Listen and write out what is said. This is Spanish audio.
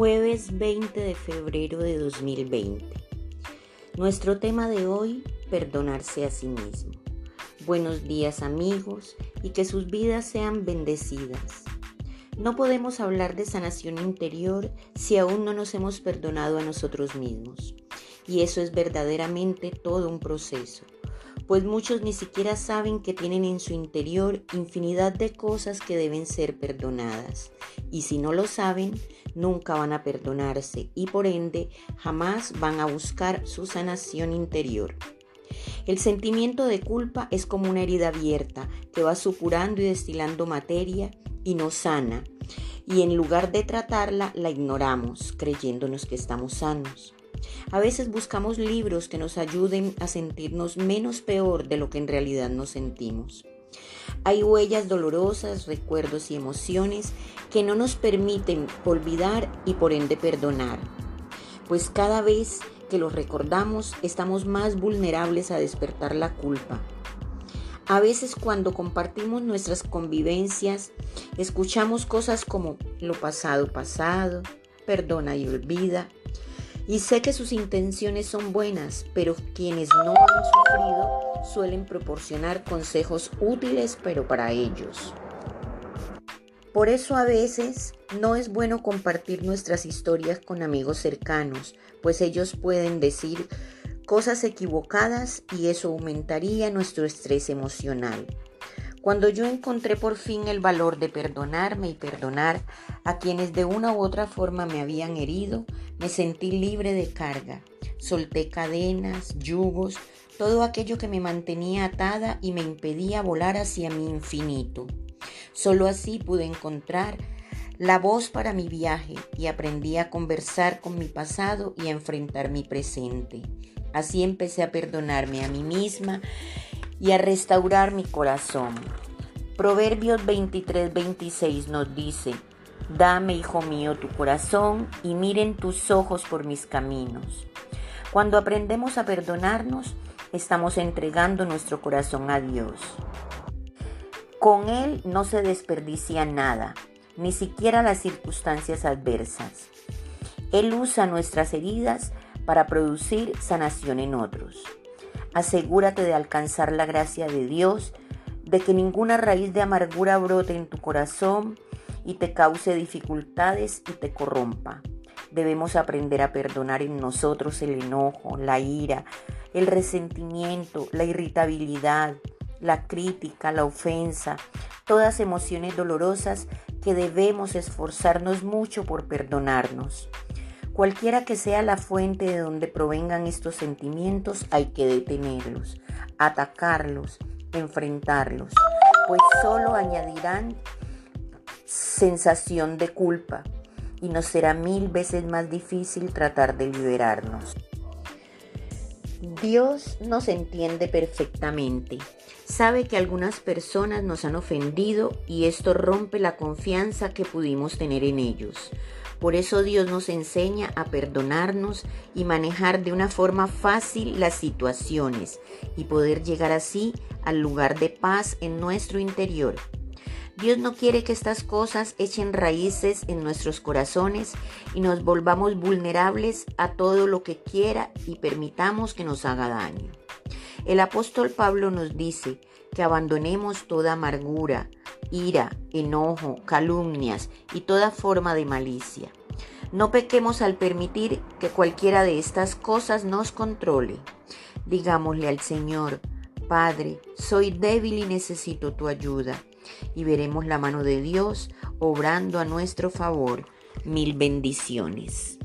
Jueves 20 de febrero de 2020. Nuestro tema de hoy, perdonarse a sí mismo. Buenos días amigos y que sus vidas sean bendecidas. No podemos hablar de sanación interior si aún no nos hemos perdonado a nosotros mismos. Y eso es verdaderamente todo un proceso pues muchos ni siquiera saben que tienen en su interior infinidad de cosas que deben ser perdonadas. Y si no lo saben, nunca van a perdonarse y por ende jamás van a buscar su sanación interior. El sentimiento de culpa es como una herida abierta que va supurando y destilando materia y no sana. Y en lugar de tratarla, la ignoramos, creyéndonos que estamos sanos. A veces buscamos libros que nos ayuden a sentirnos menos peor de lo que en realidad nos sentimos. Hay huellas dolorosas, recuerdos y emociones que no nos permiten olvidar y por ende perdonar, pues cada vez que los recordamos estamos más vulnerables a despertar la culpa. A veces cuando compartimos nuestras convivencias, escuchamos cosas como lo pasado pasado, perdona y olvida, y sé que sus intenciones son buenas, pero quienes no han sufrido suelen proporcionar consejos útiles, pero para ellos. Por eso a veces no es bueno compartir nuestras historias con amigos cercanos, pues ellos pueden decir cosas equivocadas y eso aumentaría nuestro estrés emocional. Cuando yo encontré por fin el valor de perdonarme y perdonar a quienes de una u otra forma me habían herido, me sentí libre de carga. Solté cadenas, yugos, todo aquello que me mantenía atada y me impedía volar hacia mi infinito. Solo así pude encontrar la voz para mi viaje y aprendí a conversar con mi pasado y a enfrentar mi presente. Así empecé a perdonarme a mí misma y a restaurar mi corazón. Proverbios 23-26 nos dice, Dame, hijo mío, tu corazón y miren tus ojos por mis caminos. Cuando aprendemos a perdonarnos, estamos entregando nuestro corazón a Dios. Con Él no se desperdicia nada, ni siquiera las circunstancias adversas. Él usa nuestras heridas para producir sanación en otros. Asegúrate de alcanzar la gracia de Dios, de que ninguna raíz de amargura brote en tu corazón y te cause dificultades y te corrompa. Debemos aprender a perdonar en nosotros el enojo, la ira, el resentimiento, la irritabilidad, la crítica, la ofensa, todas emociones dolorosas que debemos esforzarnos mucho por perdonarnos. Cualquiera que sea la fuente de donde provengan estos sentimientos, hay que detenerlos, atacarlos, enfrentarlos, pues solo añadirán sensación de culpa y nos será mil veces más difícil tratar de liberarnos. Dios nos entiende perfectamente. Sabe que algunas personas nos han ofendido y esto rompe la confianza que pudimos tener en ellos. Por eso Dios nos enseña a perdonarnos y manejar de una forma fácil las situaciones y poder llegar así al lugar de paz en nuestro interior. Dios no quiere que estas cosas echen raíces en nuestros corazones y nos volvamos vulnerables a todo lo que quiera y permitamos que nos haga daño. El apóstol Pablo nos dice que abandonemos toda amargura, ira, enojo, calumnias y toda forma de malicia. No pequemos al permitir que cualquiera de estas cosas nos controle. Digámosle al Señor, Padre, soy débil y necesito tu ayuda. Y veremos la mano de Dios obrando a nuestro favor. Mil bendiciones.